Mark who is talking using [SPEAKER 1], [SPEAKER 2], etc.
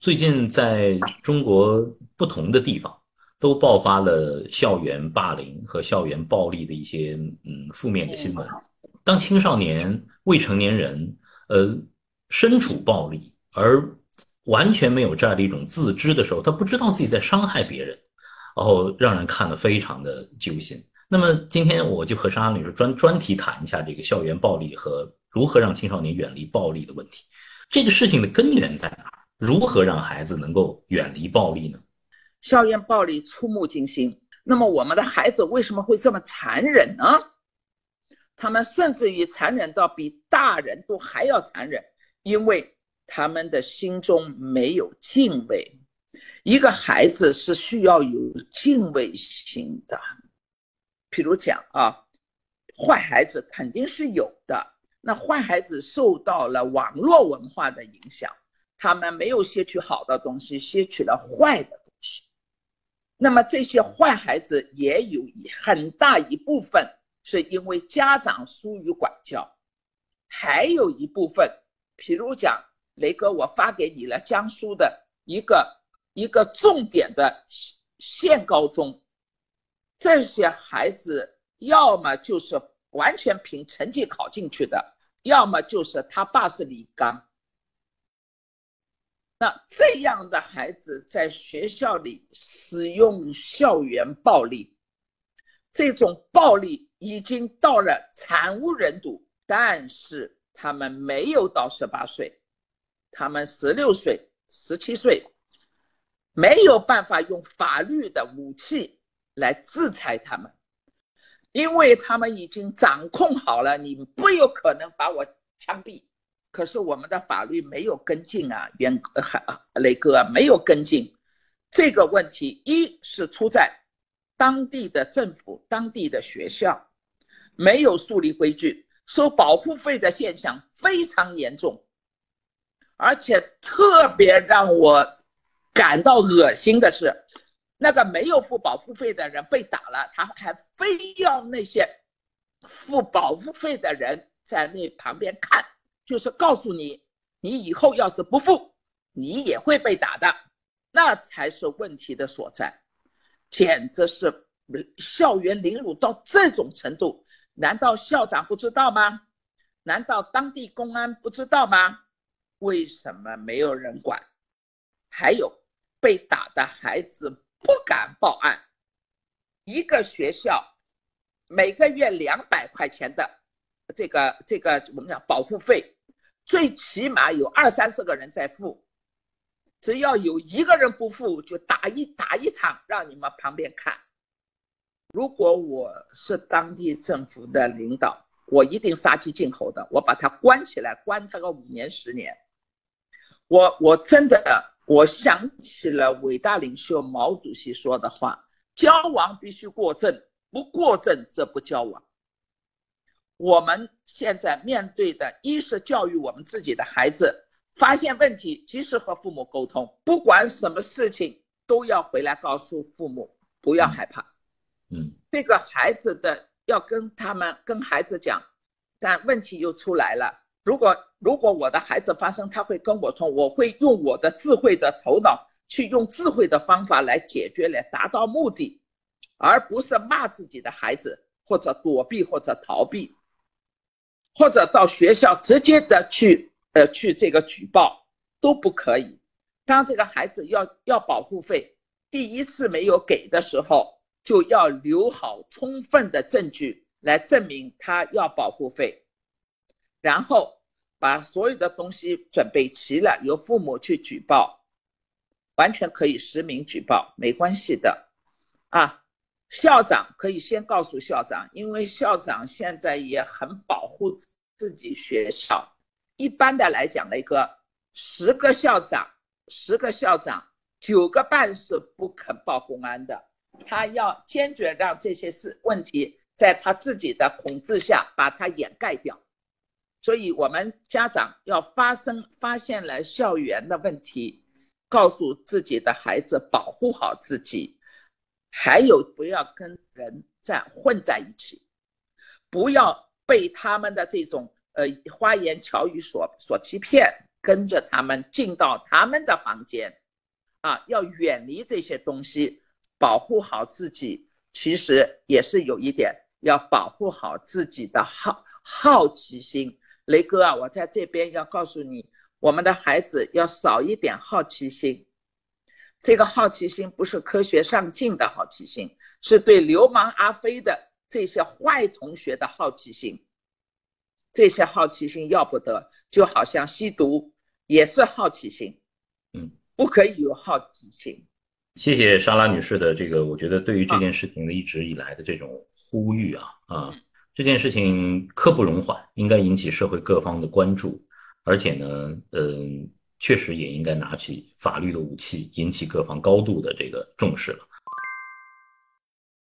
[SPEAKER 1] 最近在中国不同的地方都爆发了校园霸凌和校园暴力的一些嗯负面的新闻。当青少年、未成年人呃身处暴力而完全没有这样的一种自知的时候，他不知道自己在伤害别人，然后让人看了非常的揪心。那么今天我就和莎莎女士专专题谈一下这个校园暴力和如何让青少年远离暴力的问题。这个事情的根源在哪？如何让孩子能够远离暴力呢？
[SPEAKER 2] 校园暴力触目惊心。那么我们的孩子为什么会这么残忍呢？他们甚至于残忍到比大人都还要残忍，因为他们的心中没有敬畏。一个孩子是需要有敬畏心的。譬如讲啊，坏孩子肯定是有的。那坏孩子受到了网络文化的影响。他们没有吸取好的东西，吸取了坏的东西。那么这些坏孩子也有很大一部分是因为家长疏于管教，还有一部分，譬如讲雷哥，我发给你了江苏的一个一个重点的县高中，这些孩子要么就是完全凭成绩考进去的，要么就是他爸是李刚。那这样的孩子在学校里使用校园暴力，这种暴力已经到了惨无人睹。但是他们没有到十八岁，他们十六岁、十七岁，没有办法用法律的武器来制裁他们，因为他们已经掌控好了，你不有可能把我枪毙。可是我们的法律没有跟进啊，袁还雷哥没有跟进这个问题，一是出在当地的政府、当地的学校没有树立规矩，收保护费的现象非常严重，而且特别让我感到恶心的是，那个没有付保护费的人被打了，他还非要那些付保护费的人在那旁边看。就是告诉你，你以后要是不付，你也会被打的，那才是问题的所在，简直是校园凌辱到这种程度，难道校长不知道吗？难道当地公安不知道吗？为什么没有人管？还有被打的孩子不敢报案，一个学校每个月两百块钱的这个这个我们讲保护费。最起码有二三十个人在付，只要有一个人不付，就打一打一场，让你们旁边看。如果我是当地政府的领导，我一定杀鸡儆猴的，我把他关起来，关他个五年十年。我我真的，我想起了伟大领袖毛主席说的话：交往必须过正，不过正则不交往。我们现在面对的，一是教育我们自己的孩子，发现问题及时和父母沟通，不管什么事情都要回来告诉父母，不要害怕。
[SPEAKER 1] 嗯，
[SPEAKER 2] 这个孩子的要跟他们跟孩子讲，但问题又出来了。如果如果我的孩子发生，他会跟我通，我会用我的智慧的头脑去用智慧的方法来解决，来达到目的，而不是骂自己的孩子，或者躲避或者逃避。或者到学校直接的去，呃，去这个举报都不可以。当这个孩子要要保护费，第一次没有给的时候，就要留好充分的证据来证明他要保护费，然后把所有的东西准备齐了，由父母去举报，完全可以实名举报，没关系的，啊。校长可以先告诉校长，因为校长现在也很保护自己学校。一般的来讲，雷哥，十个校长，十个校长，九个半是不肯报公安的，他要坚决让这些事问题在他自己的控制下把它掩盖掉。所以，我们家长要发生发现了校园的问题，告诉自己的孩子保护好自己。还有，不要跟人在混在一起，不要被他们的这种呃花言巧语所所欺骗，跟着他们进到他们的房间，啊，要远离这些东西，保护好自己。其实也是有一点，要保护好自己的好好奇心。雷哥啊，我在这边要告诉你，我们的孩子要少一点好奇心。这个好奇心不是科学上进的好奇心，是对流氓阿飞的这些坏同学的好奇心。这些好奇心要不得，就好像吸毒也是好奇心，
[SPEAKER 1] 嗯，
[SPEAKER 2] 不可以有好奇心。
[SPEAKER 1] 谢谢莎拉女士的这个，我觉得对于这件事情的一直以来的这种呼吁啊啊，这件事情刻不容缓，应该引起社会各方的关注，而且呢，嗯，确实也应该拿起法律的武器，引起各方高度的这个重视了。